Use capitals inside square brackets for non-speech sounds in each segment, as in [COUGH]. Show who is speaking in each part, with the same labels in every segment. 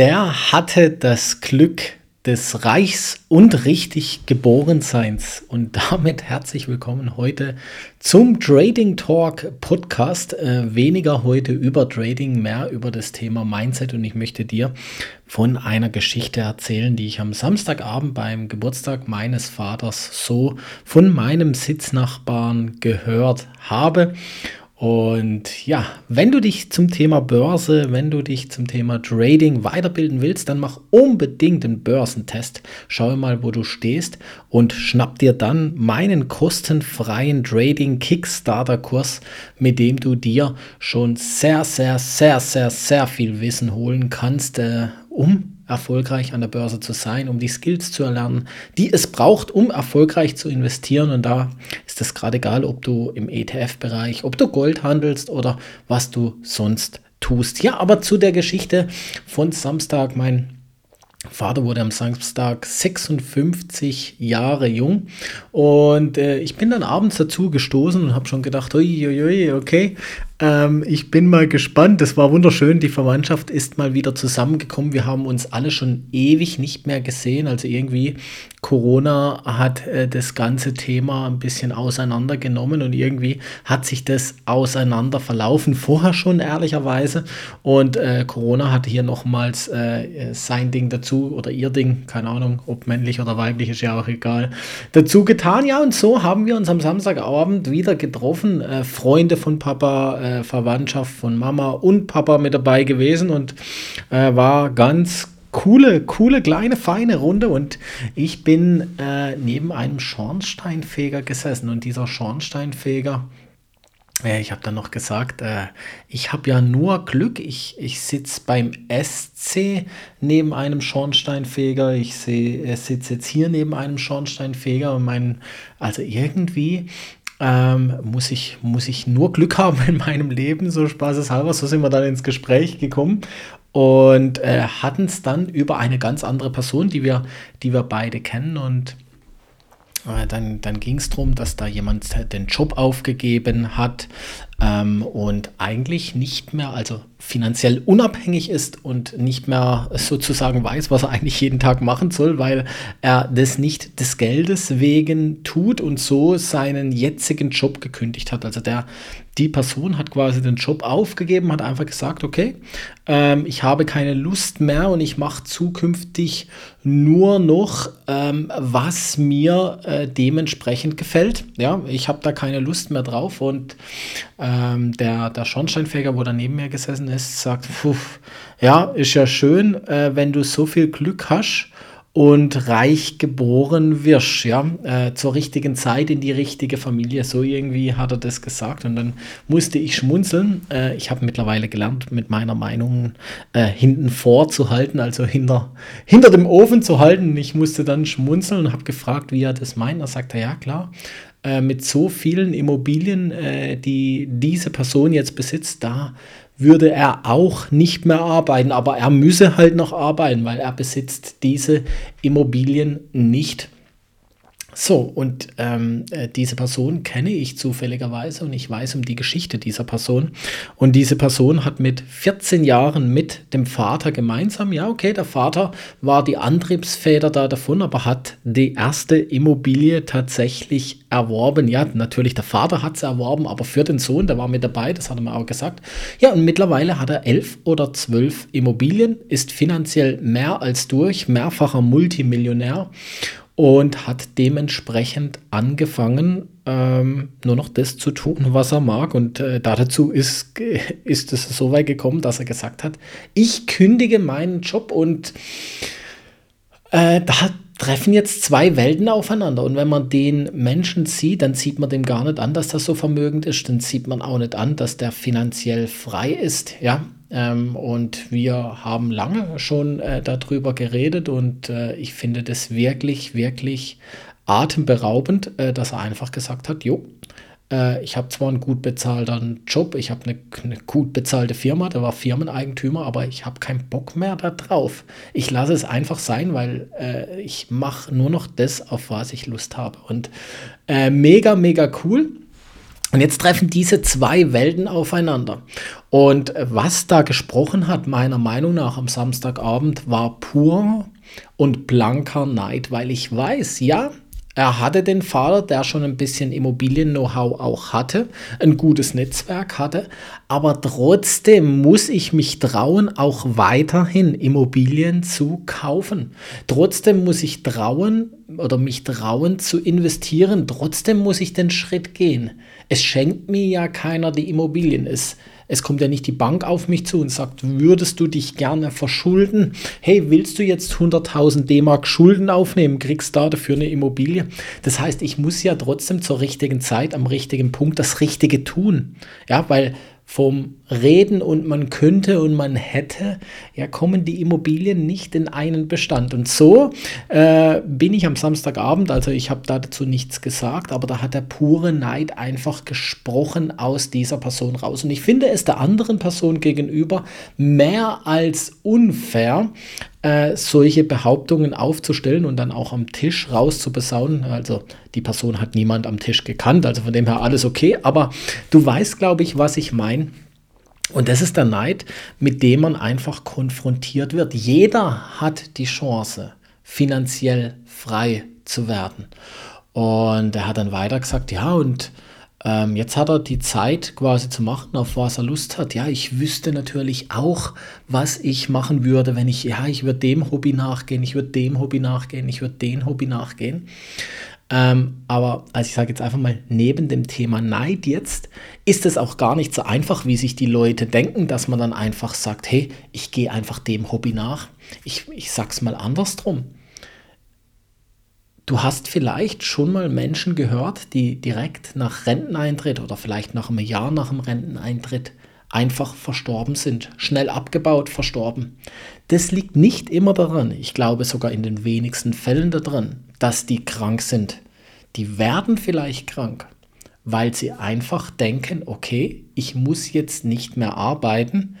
Speaker 1: der hatte das Glück des Reichs und richtig Geborenseins. Und damit herzlich willkommen heute zum Trading Talk Podcast. Äh, weniger heute über Trading, mehr über das Thema Mindset. Und ich möchte dir von einer Geschichte erzählen, die ich am Samstagabend beim Geburtstag meines Vaters so von meinem Sitznachbarn gehört habe. Und ja, wenn du dich zum Thema Börse, wenn du dich zum Thema Trading weiterbilden willst, dann mach unbedingt einen Börsentest. Schau mal, wo du stehst und schnapp dir dann meinen kostenfreien Trading Kickstarter Kurs, mit dem du dir schon sehr, sehr, sehr, sehr, sehr viel Wissen holen kannst, äh, um erfolgreich an der Börse zu sein, um die Skills zu erlernen, die es braucht, um erfolgreich zu investieren. Und da ist es gerade egal, ob du im ETF-Bereich, ob du Gold handelst oder was du sonst tust. Ja, aber zu der Geschichte von Samstag, mein Vater wurde am Samstag 56 Jahre jung und äh, ich bin dann abends dazu gestoßen und habe schon gedacht, uiuiui, okay, ähm, ich bin mal gespannt. Das war wunderschön. Die Verwandtschaft ist mal wieder zusammengekommen. Wir haben uns alle schon ewig nicht mehr gesehen. Also irgendwie Corona hat äh, das ganze Thema ein bisschen auseinandergenommen und irgendwie hat sich das auseinander verlaufen. Vorher schon ehrlicherweise. Und äh, Corona hat hier nochmals äh, sein Ding dazu oder ihr Ding, keine Ahnung, ob männlich oder weiblich, ist ja auch egal, dazu getan. Ja, und so haben wir uns am Samstagabend wieder getroffen. Äh, Freunde von Papa, äh, Verwandtschaft von Mama und Papa mit dabei gewesen und äh, war ganz coole, coole, kleine, feine Runde und ich bin äh, neben einem Schornsteinfeger gesessen und dieser Schornsteinfeger, äh, ich habe dann noch gesagt, äh, ich habe ja nur Glück, ich, ich sitze beim SC neben einem Schornsteinfeger, ich äh, sitze jetzt hier neben einem Schornsteinfeger und mein, also irgendwie ähm, muss, ich, muss ich nur Glück haben in meinem Leben, so spaßeshalber. So sind wir dann ins Gespräch gekommen und äh, hatten es dann über eine ganz andere Person, die wir, die wir beide kennen und dann, dann ging es darum, dass da jemand den Job aufgegeben hat ähm, und eigentlich nicht mehr, also finanziell unabhängig ist und nicht mehr sozusagen weiß, was er eigentlich jeden Tag machen soll, weil er das nicht des Geldes wegen tut und so seinen jetzigen Job gekündigt hat. Also der, die Person hat quasi den Job aufgegeben, hat einfach gesagt, okay, ähm, ich habe keine Lust mehr und ich mache zukünftig nur noch, ähm, was mir äh, dementsprechend gefällt. Ja, ich habe da keine Lust mehr drauf und ähm, der, der Schornsteinfeger, wo da neben mir gesessen ist, sagt, ja, ist ja schön, äh, wenn du so viel Glück hast und reich geboren wirst, ja, äh, zur richtigen Zeit in die richtige Familie. So irgendwie hat er das gesagt und dann musste ich schmunzeln. Äh, ich habe mittlerweile gelernt, mit meiner Meinung äh, hinten vorzuhalten, also hinter, hinter dem Ofen zu halten. Ich musste dann schmunzeln und habe gefragt, wie er das meint. Er sagte, ja klar, äh, mit so vielen Immobilien, äh, die diese Person jetzt besitzt, da würde er auch nicht mehr arbeiten, aber er müsse halt noch arbeiten, weil er besitzt diese Immobilien nicht. So, und ähm, äh, diese Person kenne ich zufälligerweise und ich weiß um die Geschichte dieser Person. Und diese Person hat mit 14 Jahren mit dem Vater gemeinsam, ja, okay, der Vater war die Antriebsfeder da davon, aber hat die erste Immobilie tatsächlich erworben. Ja, natürlich, der Vater hat sie erworben, aber für den Sohn, der war mit dabei, das hat er mir auch gesagt. Ja, und mittlerweile hat er elf oder zwölf Immobilien, ist finanziell mehr als durch, mehrfacher Multimillionär und hat dementsprechend angefangen, ähm, nur noch das zu tun, was er mag. Und äh, dazu ist, [LAUGHS] ist es so weit gekommen, dass er gesagt hat, ich kündige meinen Job und äh, da treffen jetzt zwei Welten aufeinander. Und wenn man den Menschen sieht, dann sieht man dem gar nicht an, dass das so vermögend ist. Dann sieht man auch nicht an, dass der finanziell frei ist. Ja, ähm, und wir haben lange schon äh, darüber geredet und äh, ich finde das wirklich, wirklich atemberaubend, äh, dass er einfach gesagt hat, jo, äh, ich habe zwar einen gut bezahlten Job, ich habe eine, eine, gut bezahlte Firma, der war Firmeneigentümer, aber ich habe keinen Bock mehr darauf. Ich lasse es einfach sein, weil äh, ich mache nur noch das, auf was ich Lust habe. Und äh, mega, mega cool. Und jetzt treffen diese zwei Welten aufeinander. Und was da gesprochen hat, meiner Meinung nach am Samstagabend, war pur und blanker Neid, weil ich weiß, ja, er hatte den Vater, der schon ein bisschen Immobilien-Know-how auch hatte, ein gutes Netzwerk hatte, aber trotzdem muss ich mich trauen, auch weiterhin Immobilien zu kaufen. Trotzdem muss ich trauen oder mich trauen zu investieren. Trotzdem muss ich den Schritt gehen. Es schenkt mir ja keiner die Immobilien. Es es kommt ja nicht die Bank auf mich zu und sagt, würdest du dich gerne verschulden? Hey, willst du jetzt 100.000 D-Mark Schulden aufnehmen? Kriegst da dafür eine Immobilie? Das heißt, ich muss ja trotzdem zur richtigen Zeit, am richtigen Punkt das Richtige tun. Ja, weil vom Reden und man könnte und man hätte, ja, kommen die Immobilien nicht in einen Bestand. Und so äh, bin ich am Samstagabend, also ich habe dazu nichts gesagt, aber da hat der pure Neid einfach gesprochen aus dieser Person raus. Und ich finde es der anderen Person gegenüber mehr als unfair, äh, solche Behauptungen aufzustellen und dann auch am Tisch rauszubesauen. Also die Person hat niemand am Tisch gekannt, also von dem her alles okay. Aber du weißt, glaube ich, was ich meine. Und das ist der Neid, mit dem man einfach konfrontiert wird. Jeder hat die Chance, finanziell frei zu werden. Und er hat dann weiter gesagt, ja, und ähm, jetzt hat er die Zeit quasi zu machen, auf was er Lust hat. Ja, ich wüsste natürlich auch, was ich machen würde, wenn ich, ja, ich würde dem Hobby nachgehen, ich würde dem Hobby nachgehen, ich würde dem Hobby nachgehen. Ähm, aber also ich sage jetzt einfach mal, neben dem Thema Neid jetzt ist es auch gar nicht so einfach, wie sich die Leute denken, dass man dann einfach sagt, hey, ich gehe einfach dem Hobby nach. Ich, ich sag's mal andersrum. Du hast vielleicht schon mal Menschen gehört, die direkt nach Renteneintritt oder vielleicht nach einem Jahr nach dem Renteneintritt einfach verstorben sind, schnell abgebaut, verstorben. Das liegt nicht immer daran, ich glaube sogar in den wenigsten Fällen daran, dass die krank sind. Die werden vielleicht krank, weil sie einfach denken, okay, ich muss jetzt nicht mehr arbeiten,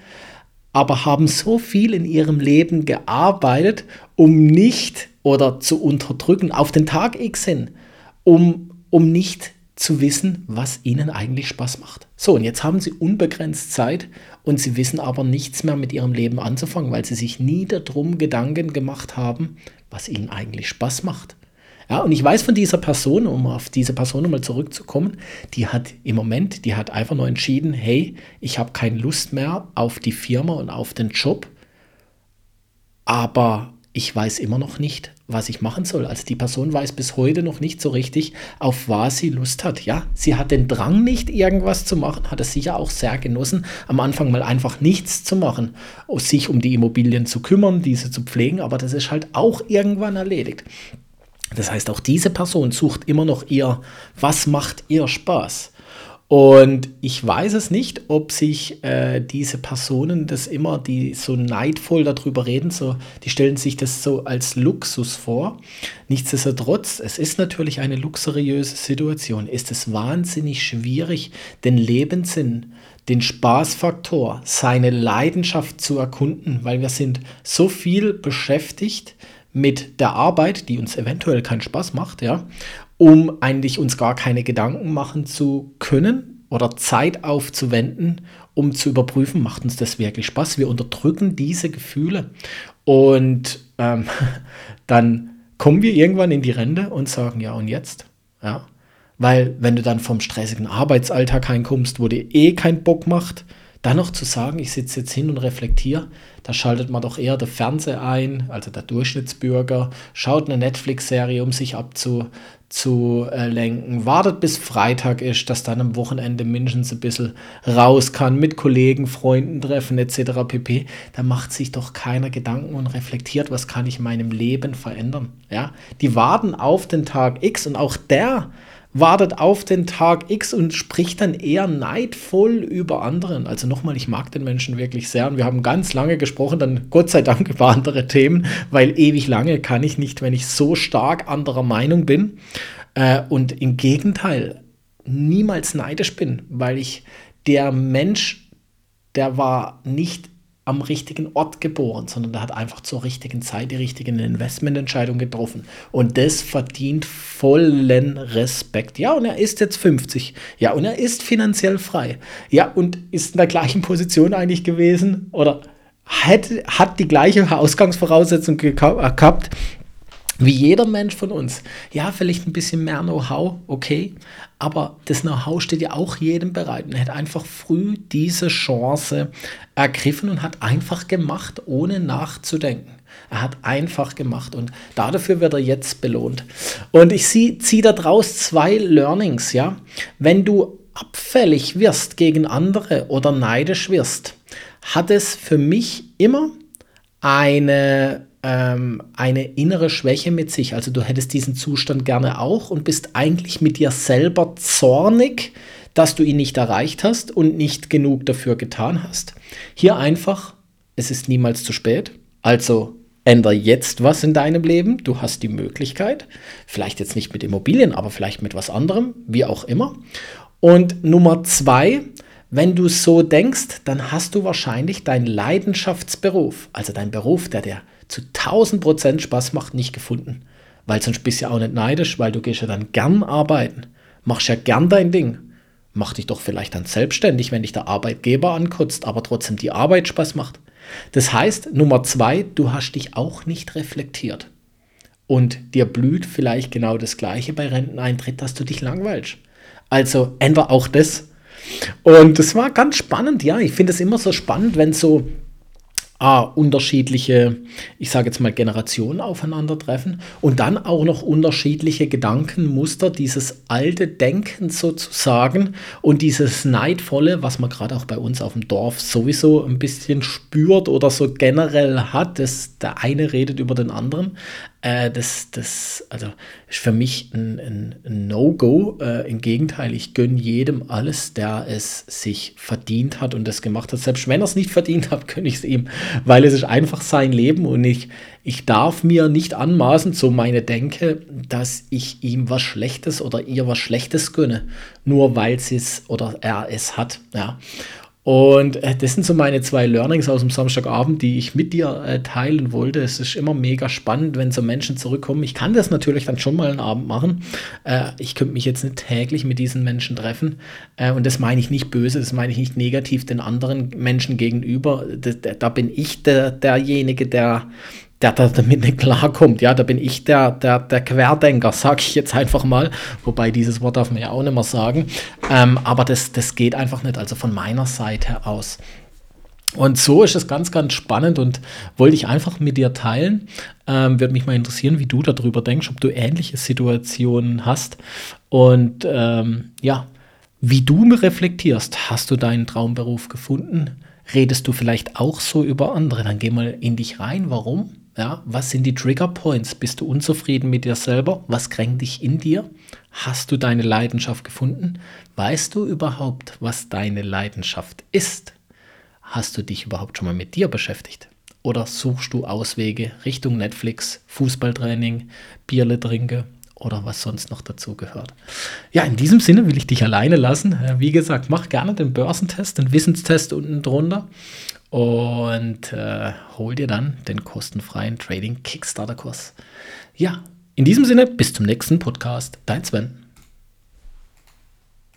Speaker 1: aber haben so viel in ihrem Leben gearbeitet, um nicht oder zu unterdrücken auf den Tag X hin, um, um nicht zu wissen, was ihnen eigentlich Spaß macht. So, und jetzt haben sie unbegrenzt Zeit und sie wissen aber nichts mehr mit ihrem Leben anzufangen, weil sie sich nie darum Gedanken gemacht haben, was ihnen eigentlich Spaß macht. Ja, und ich weiß von dieser Person, um auf diese Person nochmal zurückzukommen, die hat im Moment, die hat einfach nur entschieden, hey, ich habe keine Lust mehr auf die Firma und auf den Job, aber ich weiß immer noch nicht, was ich machen soll. Also die Person weiß bis heute noch nicht so richtig, auf was sie Lust hat. Ja, sie hat den Drang nicht, irgendwas zu machen, hat es sicher auch sehr genossen, am Anfang mal einfach nichts zu machen, sich um die Immobilien zu kümmern, diese zu pflegen, aber das ist halt auch irgendwann erledigt. Das heißt, auch diese Person sucht immer noch ihr, was macht ihr Spaß? Und ich weiß es nicht, ob sich äh, diese Personen das immer, die so neidvoll darüber reden, so, die stellen sich das so als Luxus vor. Nichtsdestotrotz, es ist natürlich eine luxuriöse Situation. Ist es wahnsinnig schwierig, den Lebenssinn, den Spaßfaktor, seine Leidenschaft zu erkunden, weil wir sind so viel beschäftigt mit der Arbeit, die uns eventuell keinen Spaß macht, ja, um eigentlich uns gar keine Gedanken machen zu können oder Zeit aufzuwenden, um zu überprüfen, macht uns das wirklich Spaß. Wir unterdrücken diese Gefühle und ähm, [LAUGHS] dann kommen wir irgendwann in die Rente und sagen, ja und jetzt? Ja, weil wenn du dann vom stressigen Arbeitsalltag heimkommst, wo dir eh keinen Bock macht, dann noch zu sagen, ich sitze jetzt hin und reflektiere, da schaltet man doch eher der Fernseher ein, also der Durchschnittsbürger, schaut eine Netflix-Serie, um sich abzulenken, wartet bis Freitag ist, dass dann am Wochenende mindestens ein bisschen raus kann, mit Kollegen, Freunden treffen etc. pp. Da macht sich doch keiner Gedanken und reflektiert, was kann ich in meinem Leben verändern. Ja? Die warten auf den Tag X und auch der wartet auf den Tag X und spricht dann eher neidvoll über anderen. Also nochmal, ich mag den Menschen wirklich sehr und wir haben ganz lange gesprochen, dann Gott sei Dank [LAUGHS] über andere Themen, weil ewig lange kann ich nicht, wenn ich so stark anderer Meinung bin. Äh, und im Gegenteil, niemals neidisch bin, weil ich der Mensch, der war nicht am richtigen Ort geboren, sondern der hat einfach zur richtigen Zeit die richtigen Investmententscheidungen getroffen. Und das verdient vollen Respekt. Ja, und er ist jetzt 50. Ja, und er ist finanziell frei. Ja, und ist in der gleichen Position eigentlich gewesen oder hat, hat die gleiche Ausgangsvoraussetzung gehabt wie jeder Mensch von uns. Ja, vielleicht ein bisschen mehr Know-how, okay. Aber das Know-how steht ja auch jedem bereit. Und er hat einfach früh diese Chance ergriffen und hat einfach gemacht, ohne nachzudenken. Er hat einfach gemacht und dafür wird er jetzt belohnt. Und ich ziehe daraus zwei Learnings, ja. Wenn du abfällig wirst gegen andere oder neidisch wirst, hat es für mich immer eine ähm, eine innere Schwäche mit sich. Also du hättest diesen Zustand gerne auch und bist eigentlich mit dir selber zornig, dass du ihn nicht erreicht hast und nicht genug dafür getan hast. Hier einfach, es ist niemals zu spät. Also ändere jetzt was in deinem Leben. Du hast die Möglichkeit, vielleicht jetzt nicht mit Immobilien, aber vielleicht mit was anderem, wie auch immer. Und Nummer zwei, wenn du so denkst, dann hast du wahrscheinlich deinen Leidenschaftsberuf, also dein Beruf, der dir zu 1000 Prozent Spaß macht, nicht gefunden. Weil sonst bist du ja auch nicht neidisch, weil du gehst ja dann gern arbeiten. Machst ja gern dein Ding. Mach dich doch vielleicht dann selbstständig, wenn dich der Arbeitgeber ankotzt, aber trotzdem die Arbeit Spaß macht. Das heißt, Nummer zwei, du hast dich auch nicht reflektiert. Und dir blüht vielleicht genau das Gleiche bei Renteneintritt, dass du dich langweilst. Also ändere auch das. Und das war ganz spannend, ja. Ich finde es immer so spannend, wenn so ah, unterschiedliche, ich sage jetzt mal, Generationen aufeinandertreffen und dann auch noch unterschiedliche Gedankenmuster, dieses alte Denken sozusagen und dieses Neidvolle, was man gerade auch bei uns auf dem Dorf sowieso ein bisschen spürt oder so generell hat, dass der eine redet über den anderen. Äh, das, das also ist für mich ein, ein, ein No-Go. Äh, Im Gegenteil, ich gönne jedem alles, der es sich verdient hat und das gemacht hat. Selbst wenn er es nicht verdient hat, gönne ich es ihm, weil es ist einfach sein Leben und ich, ich darf mir nicht anmaßen, so meine Denke, dass ich ihm was Schlechtes oder ihr was Schlechtes gönne, nur weil sie es oder er es hat. Ja. Und äh, das sind so meine zwei Learnings aus dem Samstagabend, die ich mit dir äh, teilen wollte. Es ist immer mega spannend, wenn so Menschen zurückkommen. Ich kann das natürlich dann schon mal einen Abend machen. Äh, ich könnte mich jetzt nicht täglich mit diesen Menschen treffen. Äh, und das meine ich nicht böse, das meine ich nicht negativ den anderen Menschen gegenüber. Da, da bin ich der, derjenige, der der da damit nicht klarkommt. Ja, da bin ich der, der, der Querdenker, sage ich jetzt einfach mal. Wobei dieses Wort darf man ja auch nicht mehr sagen. Ähm, aber das, das geht einfach nicht, also von meiner Seite aus. Und so ist es ganz, ganz spannend und wollte ich einfach mit dir teilen. Ähm, Würde mich mal interessieren, wie du darüber denkst, ob du ähnliche Situationen hast. Und ähm, ja, wie du reflektierst, hast du deinen Traumberuf gefunden? Redest du vielleicht auch so über andere? Dann geh mal in dich rein. Warum? Ja, was sind die Trigger Points? Bist du unzufrieden mit dir selber? Was kränkt dich in dir? Hast du deine Leidenschaft gefunden? Weißt du überhaupt, was deine Leidenschaft ist? Hast du dich überhaupt schon mal mit dir beschäftigt? Oder suchst du Auswege Richtung Netflix, Fußballtraining, Bierle trinke oder was sonst noch dazu gehört? Ja, in diesem Sinne will ich dich alleine lassen. Wie gesagt, mach gerne den Börsentest, den Wissenstest unten drunter und äh, hol dir dann den kostenfreien Trading Kickstarter Kurs. Ja, in diesem Sinne, bis zum nächsten Podcast. Dein Sven.